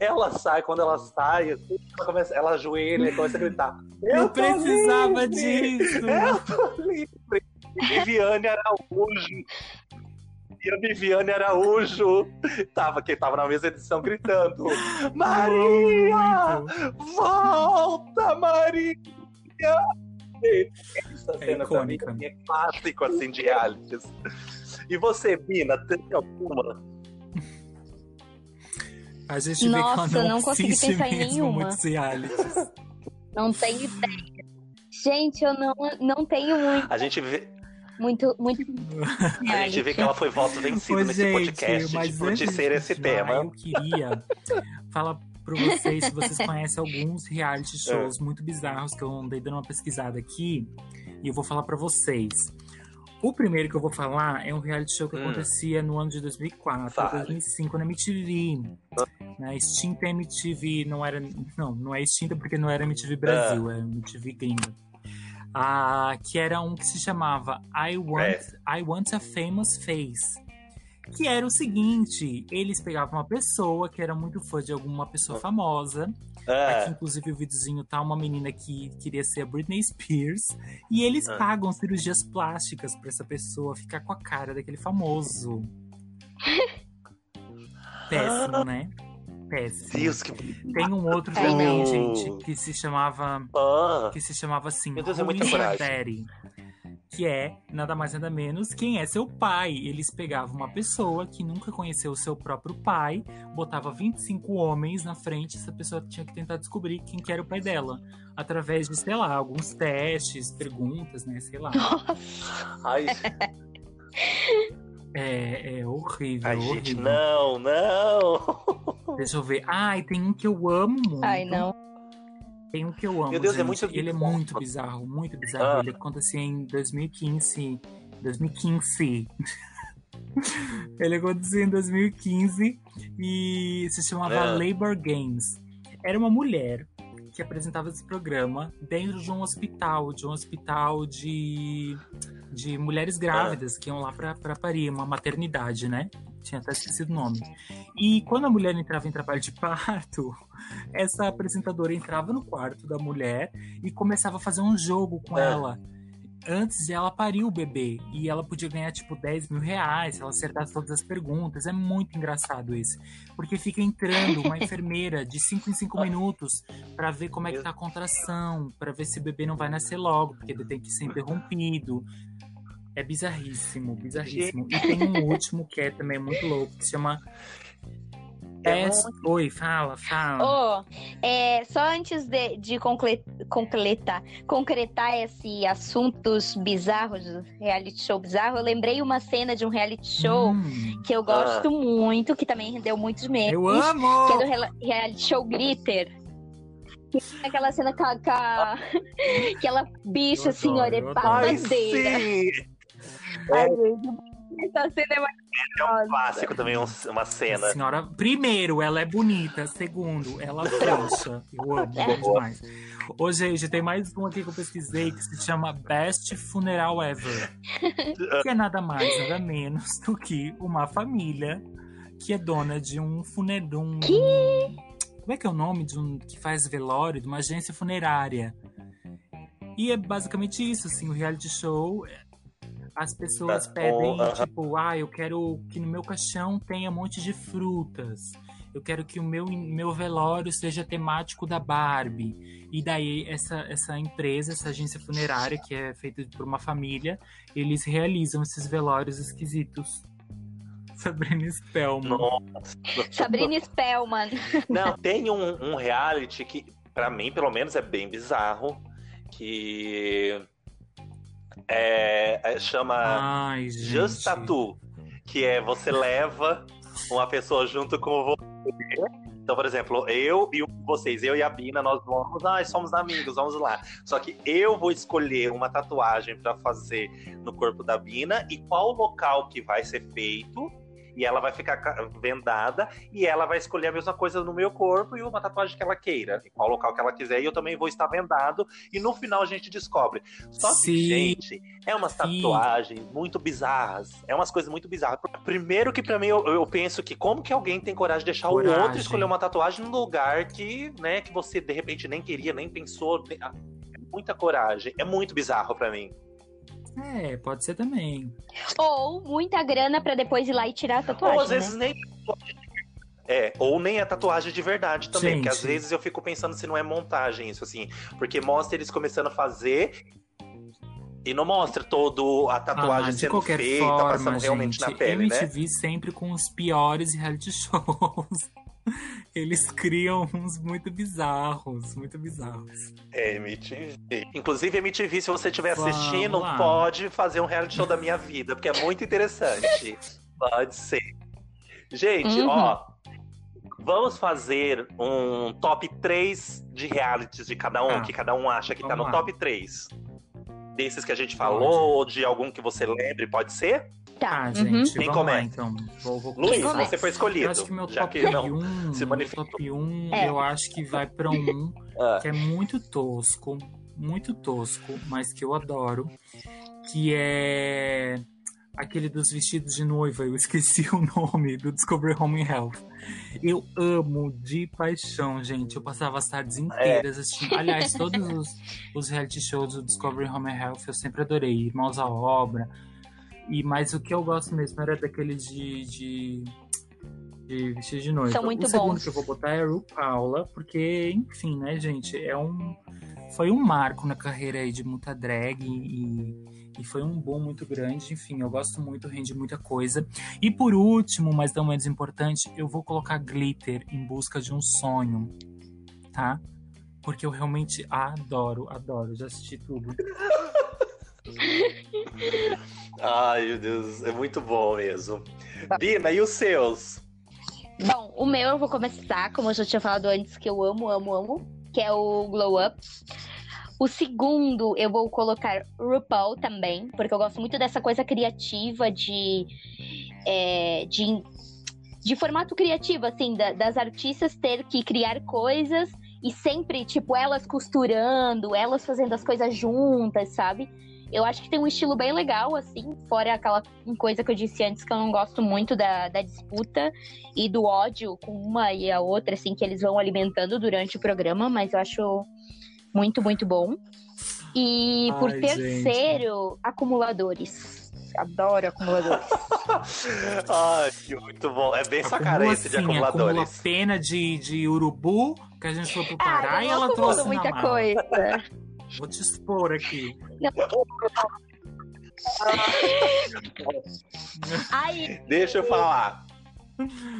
Ela sai, quando ela sai, ela, começa, ela ajoelha e começa a gritar. Eu, eu precisava livre, disso! Eu tô livre! Viviane Araújo. E a Viviane Araújo tava, que tava na mesma edição gritando: Maria! Volta, Maria! Essa é cena icônica. pra mim é clássico assim de realities. E você, Bina, tem alguma? A gente Nossa, vê que ela não, não consegui pensar em nenhuma. realities. Não tenho ideia. Gente, eu não, não tenho muito. A gente vê. Muito, muito. A gente vê que ela foi voto vencido Ô, nesse gente, podcast mas por de ser esse tema. Eu queria falar para vocês se vocês conhecem alguns reality shows é. muito bizarros que eu andei dando uma pesquisada aqui e eu vou falar para vocês. O primeiro que eu vou falar é um reality show que hum. acontecia no ano de 2004, vale. 2005 na MTV. Na extinta MTV não era, não, não é extinta porque não era MTV Brasil, é, é MTV gringa. Ah, que era um que se chamava I Want, é. I Want a Famous Face que era o seguinte: eles pegavam uma pessoa que era muito fã de alguma pessoa famosa. É. Aqui, inclusive, o videozinho tá uma menina que queria ser a Britney Spears. E eles é. pagam cirurgias plásticas para essa pessoa ficar com a cara daquele famoso. Péssimo, né? Péssimo. Deus, que... Tem um outro também, gente, que se chamava. Ah. Que se chamava assim. Meu Deus, é muita coragem que é nada mais nada menos quem é seu pai. Eles pegavam uma pessoa que nunca conheceu o seu próprio pai, botava 25 homens na frente, essa pessoa tinha que tentar descobrir quem que era o pai dela, através de, sei lá, alguns testes, perguntas, né, sei lá. Ai. É, é horrível. Ai, horrível. gente, não, não. Deixa eu ver. Ai, tem um que eu amo muito. Ai, não. Tem um que eu amo. Meu Deus, é gente. é muito Ele é muito bizarro, muito bizarro. Ah. Ele acontecia em 2015. 2015. Ele aconteceu em 2015 e se chamava é. Labor Games. Era uma mulher que apresentava esse programa dentro de um hospital, de um hospital de, de mulheres grávidas que iam lá para parir, uma maternidade, né? tinha até esquecido o nome. E quando a mulher entrava em trabalho de parto, essa apresentadora entrava no quarto da mulher e começava a fazer um jogo com é. ela. Antes de ela parir o bebê. E ela podia ganhar, tipo, 10 mil reais se ela acertasse todas as perguntas. É muito engraçado isso. Porque fica entrando uma enfermeira de 5 em 5 minutos para ver como é que tá a contração, para ver se o bebê não vai nascer logo, porque ele tem que ser interrompido. É bizarríssimo, bizarríssimo. E tem um último que é também muito louco, que se chama. É Oi, fala, fala. Oh, é, só antes de, de concretar, concretar esse assuntos bizarros, reality show bizarro, eu lembrei uma cena de um reality show hum. que eu gosto ah. muito, que também rendeu muitos memes. Eu amo! Que é do reality show Glitter. Aquela cena com, a, com a, aquela bicha, assim, olha, babadeira. Sim. Ai, essa cena é maravilhosa. É um clássico também, uma cena. Senhora, primeiro, ela é bonita. Segundo, ela frouxa. Eu amo, amo demais. Ô, gente, tem mais um aqui que eu pesquisei que se chama Best Funeral Ever. que é nada mais, nada menos do que uma família que é dona de um funeral. Um... Que? Como é que é o nome de um que faz velório, de uma agência funerária? E é basicamente isso, assim, o reality show as pessoas pedem, tipo, ah, eu quero que no meu caixão tenha um monte de frutas. Eu quero que o meu, meu velório seja temático da Barbie. E daí, essa, essa empresa, essa agência funerária, que é feita por uma família, eles realizam esses velórios esquisitos. Sabrina Spellman. Nossa. Sabrina Spellman. Não, tem um, um reality que, para mim, pelo menos, é bem bizarro. Que é, é, chama Ai, Just Tattoo, que é você leva uma pessoa junto com você. Então, por exemplo, eu e vocês, eu e a Bina, nós vamos, ah, somos amigos, vamos lá. Só que eu vou escolher uma tatuagem para fazer no corpo da Bina e qual local que vai ser feito e ela vai ficar vendada e ela vai escolher a mesma coisa no meu corpo e uma tatuagem que ela queira, em qual local que ela quiser, e eu também vou estar vendado, e no final a gente descobre. Só que, Sim. gente, é umas tatuagens Sim. muito bizarras, é umas coisas muito bizarras. Primeiro que para mim, eu, eu, penso que como que alguém tem coragem de deixar coragem. o outro escolher uma tatuagem num lugar que, né, que você de repente nem queria, nem pensou, nem... Ah, é muita coragem, é muito bizarro para mim. É, pode ser também. Ou muita grana para depois ir lá e tirar a tatuagem. Ou às né? vezes nem. É, ou nem a tatuagem de verdade também, Gente. porque às vezes eu fico pensando se não é montagem isso, assim. Porque mostra eles começando a fazer e não mostra todo a tatuagem ah, sendo feita, forma, passando realmente na pele, MTV né? sempre com os piores reality shows. Eles criam uns muito bizarros, muito bizarros. É, MTV. Inclusive, MTV, se você estiver assistindo, pode fazer um reality show da minha vida, porque é muito interessante. pode ser. Gente, uhum. ó. Vamos fazer um top 3 de realities de cada um, ah, que cada um acha que tá no lá. top 3. Desses que a gente falou, ou de algum que você lembre, pode ser? Tá. Ah, gente, Quem começa? lá, então. Vou, vou... Luiz, você foi escolhido. Eu acho que meu top 1, se meu top 1 é. eu acho que vai pra um ah. que é muito tosco, muito tosco, mas que eu adoro, que é aquele dos vestidos de noiva, eu esqueci o nome, do Discovery Home Health. Eu amo de paixão, gente. Eu passava as tardes inteiras é. assistindo. Aliás, todos os, os reality shows do Discovery Home Health eu sempre adorei. Irmãos à Obra, e, mas o que eu gosto mesmo era daquele de, de, de vestido de noiva. São muito o segundo bons. que eu vou botar é Ru Paula, porque, enfim, né, gente, é um. Foi um marco na carreira aí de muita drag e, e foi um boom muito grande. Enfim, eu gosto muito, rende muita coisa. E por último, mas não menos importante, eu vou colocar Glitter em busca de um sonho, tá? Porque eu realmente adoro, adoro. Já assisti tudo. Ai, meu Deus, é muito bom mesmo. Bina, e os seus? Bom, o meu eu vou começar, como eu já tinha falado antes, que eu amo, amo, amo, que é o Glow Up. O segundo, eu vou colocar RuPaul também, porque eu gosto muito dessa coisa criativa de. É, de, de formato criativo, assim, da, das artistas ter que criar coisas e sempre, tipo, elas costurando, elas fazendo as coisas juntas, sabe? Eu acho que tem um estilo bem legal, assim, fora aquela coisa que eu disse antes que eu não gosto muito da, da disputa e do ódio com uma e a outra, assim, que eles vão alimentando durante o programa, mas eu acho muito, muito bom. E Ai, por terceiro, gente. acumuladores. Adoro acumuladores. Ai, que muito bom. É bem sua cara esse de acumuladores. Acumula pena de, de urubu, que a gente foi pro Pará ah, e ela trouxe muita coisa. Vou te expor aqui. Ai, Deixa eu falar.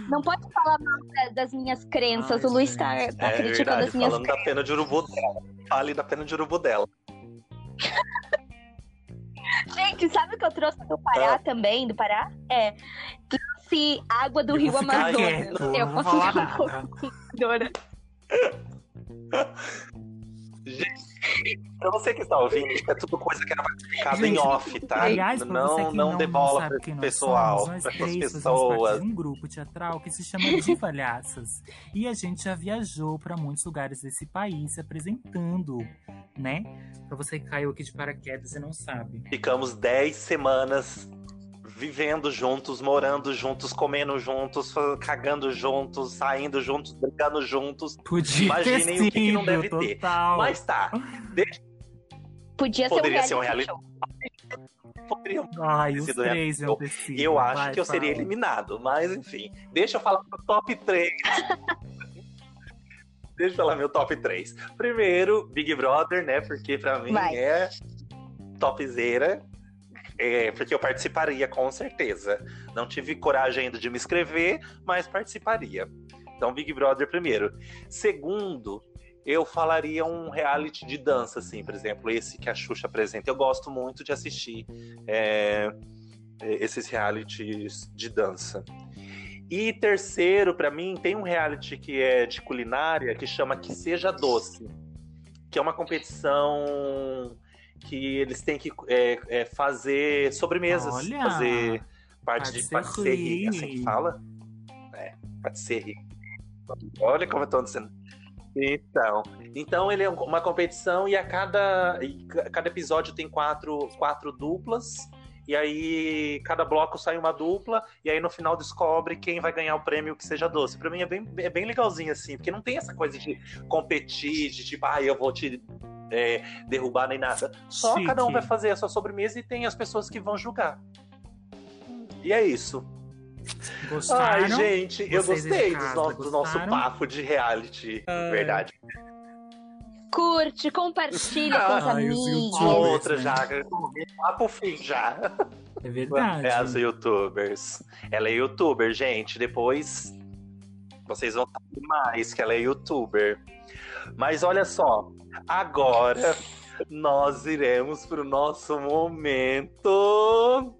Não pode falar mal das minhas crenças. Ai, o Luiz está tá, é criticando verdade, as minhas falando da pena de urubu dela. Fale da pena de urubu dela. Gente, sabe o que eu trouxe do Pará ah. também? Do Pará? É. Trouxe água do eu rio Amazonas. Quieto, eu posso falar nada. Gente, Pra você que está ouvindo, isso é tudo coisa que era explicada em off, tá? Aliás, não, não, não dê bola para o pessoal, para as pessoas. um grupo teatral que se chama Divalhaças. e a gente já viajou para muitos lugares desse país se apresentando, né? Para você que caiu aqui de paraquedas e não sabe. Ficamos 10 semanas vivendo juntos, morando juntos, comendo juntos, cagando juntos, saindo juntos, brincando juntos. Podia Imaginem o que, que, não deve total. ter. Mas tá. Deixa... Podia Poderia ser um reality, show. poderia Ai, os três eu, eu acho Vai, que eu fala. seria eliminado, mas enfim. Deixa eu falar meu top 3. Deixa eu falar meu top 3. Primeiro, Big Brother, né? Porque pra mim Vai. é topzera. É, porque eu participaria, com certeza. Não tive coragem ainda de me inscrever, mas participaria. Então, Big Brother primeiro. Segundo, eu falaria um reality de dança, assim, por exemplo, esse que a Xuxa apresenta. Eu gosto muito de assistir é, esses realities de dança. E terceiro, para mim, tem um reality que é de culinária que chama Que Seja Doce, que é uma competição que eles têm que é, é, fazer sobremesas, Olha, fazer parte de patisserie, assim que fala. É, patisserie. Olha como eu tô dizendo. Então, então ele é uma competição e a cada, cada episódio tem quatro, quatro duplas. E aí cada bloco sai uma dupla, e aí no final descobre quem vai ganhar o prêmio que seja doce. Pra mim é bem, é bem legalzinho, assim, porque não tem essa coisa de competir, de tipo, ah, eu vou te é, derrubar nem nada. Só cada um vai fazer a sua sobremesa e tem as pessoas que vão julgar. E é isso. Gostaram? Ai, gente, eu gostei do, no, do, nosso papo de reality, uh... verdade. Curte, compartilha com os amigos. A outra né? já, papo fim já. É verdade. É as youtubers. Ela é youtuber, gente. Depois vocês vão saber mais que ela é youtuber. Mas olha só, agora nós iremos para o nosso momento.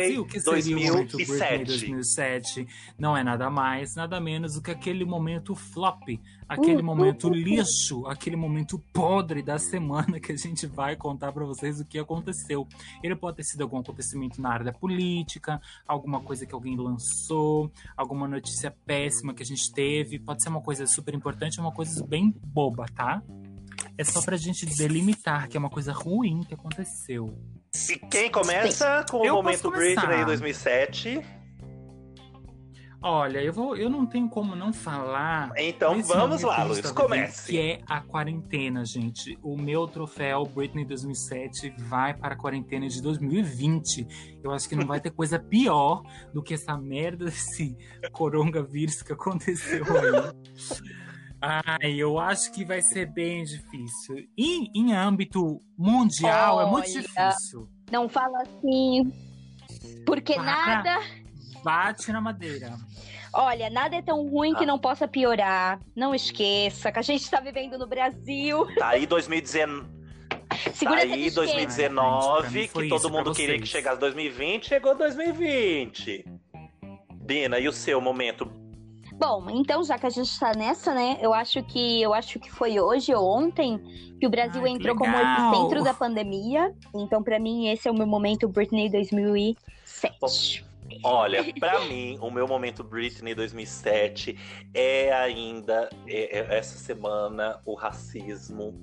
Brasil, que seria 2007. o momento Britney 2007 não é nada mais, nada menos do que aquele momento flop, aquele uh, momento uh, uh, lixo, aquele momento podre da semana que a gente vai contar para vocês o que aconteceu. Ele pode ter sido algum acontecimento na área da política, alguma coisa que alguém lançou, alguma notícia péssima que a gente teve, pode ser uma coisa super importante, uma coisa bem boba, tá? É só pra gente delimitar que é uma coisa ruim que aconteceu. E quem começa com o eu momento Britney 2007? Olha, eu, vou, eu não tenho como não falar. Então vamos lá, Luiz, tá comece. Que é a quarentena, gente. O meu troféu Britney 2007 vai para a quarentena de 2020. Eu acho que não vai ter coisa pior do que essa merda desse coronavírus que aconteceu aí. Ai, eu acho que vai ser bem difícil. E em âmbito mundial Olha, é muito difícil. Não fala assim, porque Para, nada. Bate na madeira. Olha, nada é tão ruim que ah. não possa piorar. Não esqueça que a gente está vivendo no Brasil. Tá aí 2019. Segura tá aí 2019, que todo mundo queria que chegasse 2020, chegou 2020. Dina, e o seu momento Bom, então já que a gente está nessa, né? Eu acho que eu acho que foi hoje ou ontem que o Brasil Ai, entrou como epicentro da pandemia. Então, para mim, esse é o meu momento Britney 2007. Olha, para mim, o meu momento Britney 2007 é ainda é, é, essa semana o racismo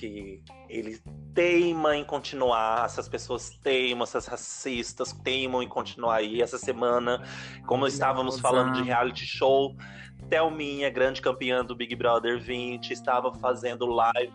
que ele teima em continuar, essas pessoas teimam, essas racistas teimam em continuar aí. Essa semana, como estávamos falando de reality show, Thelminha, grande campeã do Big Brother 20, estava fazendo live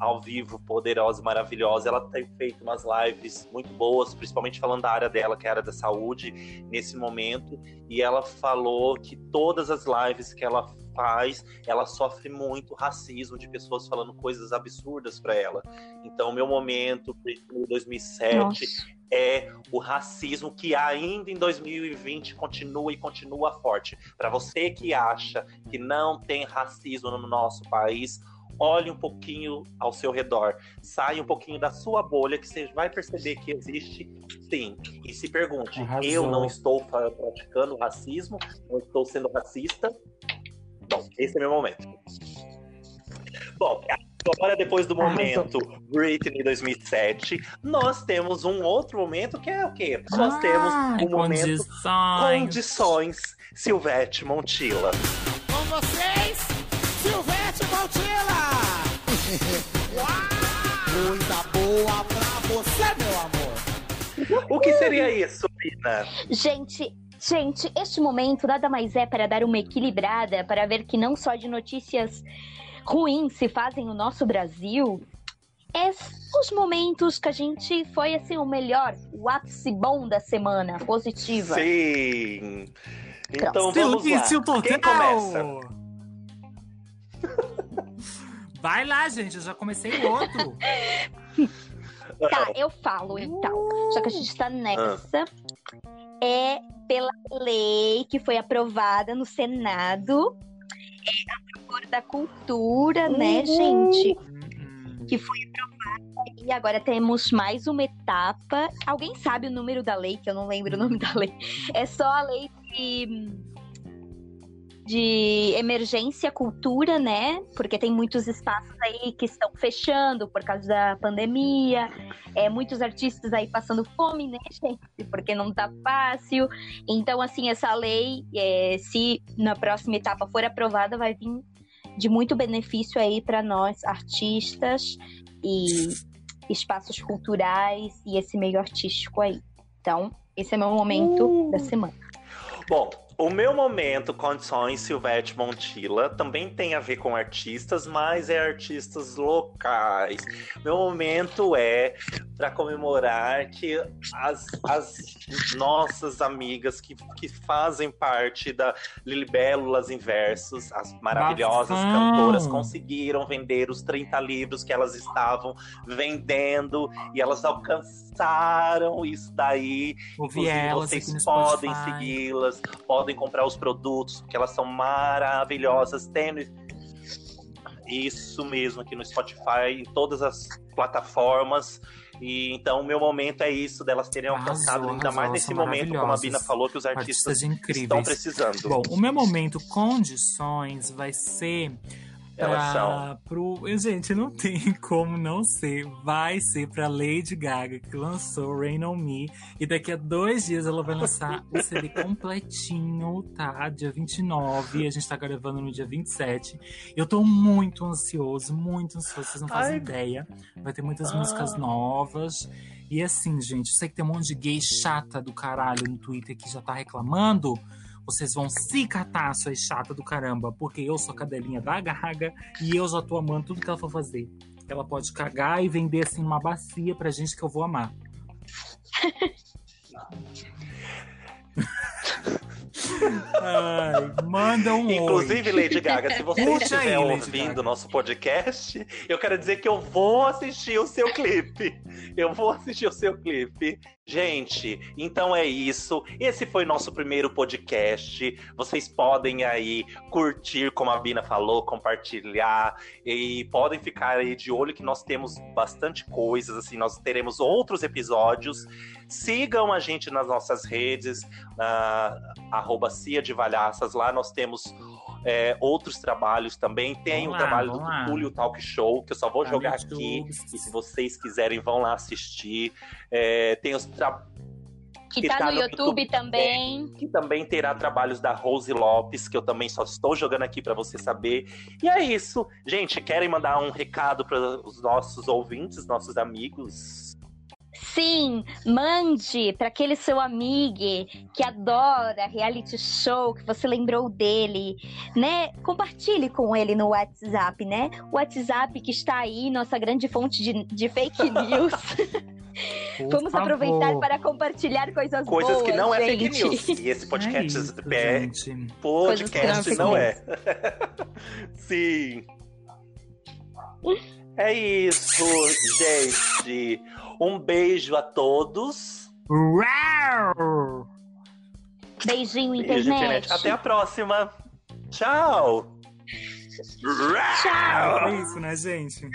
ao vivo, poderosa, maravilhosa. Ela tem feito umas lives muito boas, principalmente falando da área dela, que é a área da saúde, nesse momento. E ela falou que todas as lives que ela faz, ela sofre muito racismo de pessoas falando coisas absurdas para ela. Então, meu momento, em 2007, Nossa. é o racismo que ainda em 2020 continua e continua forte. Para você que acha que não tem racismo no nosso país, olhe um pouquinho ao seu redor, saia um pouquinho da sua bolha, que você vai perceber que existe sim. E se pergunte: eu não estou praticando racismo, não estou sendo racista, Bom, esse é meu momento. Bom, agora depois do momento Britney 2007, nós temos um outro momento que é o quê? Nós ah, temos um momento condições. condições Silvete Montilla. Com vocês, Silvete Montilla! Coisa boa pra você, meu amor! O que seria isso, Pina? Gente, Gente, este momento nada mais é para dar uma equilibrada, para ver que não só de notícias ruins se fazem no nosso Brasil, é os momentos que a gente foi assim o melhor, o ápice bom da semana, positiva. Sim. Então vamos lá. Quem começa? Vai lá, gente, eu já comecei o outro. Tá, eu falo então. Já que a gente tá nessa, é pela lei que foi aprovada no Senado, é a favor da cultura, né, gente? Hum, Que foi aprovada e agora temos mais uma etapa. Alguém sabe o número da lei, que eu não lembro o nome da lei. É só a lei de, de emergência cultura, né? Porque tem muitos espaços aí que estão fechando por causa da pandemia. É, muitos artistas aí passando fome, né, gente? Porque não tá fácil. Então, assim, essa lei, é, se na próxima etapa for aprovada, vai vir de muito benefício aí para nós, artistas e espaços culturais e esse meio artístico aí. Então, esse é meu momento da semana. Bom, o meu momento, Condições Silvete Montilla, também tem a ver com artistas, mas é artistas locais. Meu momento é para comemorar que as, as nossas amigas que, que fazem parte da Libélulas Inversos, as maravilhosas cantoras, conseguiram vender os 30 livros que elas estavam vendendo e elas alcançaram isso daí. ouvi Inclusive, vocês podem segui-las, podem comprar os produtos, porque elas são maravilhosas. No- isso mesmo aqui no Spotify, em todas as plataformas. E então, o meu momento é isso, delas terem Arrasou, alcançado, ainda arrasou, mais elas nesse momento, como a. Bina falou, que os artistas Artistas estão precisando. Bom, o meu momento condições vai ser. Pra, pro. Gente, não tem como não ser. Vai ser pra Lady Gaga, que lançou Rain on Me. E daqui a dois dias ela vai lançar o CD completinho, tá? Dia 29. A gente tá gravando no dia 27. Eu tô muito ansioso, muito ansioso. Vocês não fazem Ai. ideia. Vai ter muitas Ah. músicas novas. E assim, gente, eu sei que tem um monte de gay chata do caralho no Twitter que já tá reclamando. Vocês vão se catar, suas chata do caramba, porque eu sou a cadelinha da Gaga e eu já tô amando tudo que ela for fazer. Ela pode cagar e vender assim numa bacia pra gente que eu vou amar. Ai, manda um oi. Inclusive, Lady Gaga, se você Puxa estiver aí, ouvindo o nosso podcast, eu quero dizer que eu vou assistir o seu clipe. Eu vou assistir o seu clipe. Gente, então é isso. Esse foi nosso primeiro podcast. Vocês podem aí curtir, como a Bina falou, compartilhar e podem ficar aí de olho que nós temos bastante coisas, assim, nós teremos outros episódios. Sigam a gente nas nossas redes, na arroba Cia de Valhaças. Lá nós temos é, outros trabalhos também. Tem Vamos o lá, trabalho do. Túlio Talk Show, que eu só vou Tá jogar aqui. E se vocês quiserem, vão lá assistir. É, tem os tra- Que Que tá, tá no no YouTube, YouTube também. que também terá trabalhos da Rose Lopes, que eu também só estou jogando aqui para você saber. E é isso. Gente, querem mandar um recado para os nossos ouvintes, nossos amigos? Sim, mande para aquele seu amigo que adora reality show, que você lembrou dele, né? Compartilhe com ele no WhatsApp, né? O WhatsApp que está aí, nossa grande fonte de, de fake news. Vamos favor. aproveitar para compartilhar coisas, Coisas boas, que não é fake gente. news. E esse podcast, é isso, é, gente. podcast Coisas não não é é. Sim. É isso, gente. Um beijo a todos. Uau! Beijinho, Beijo, internet. Até a próxima. Tchau. Tchau. É isso, né, gente?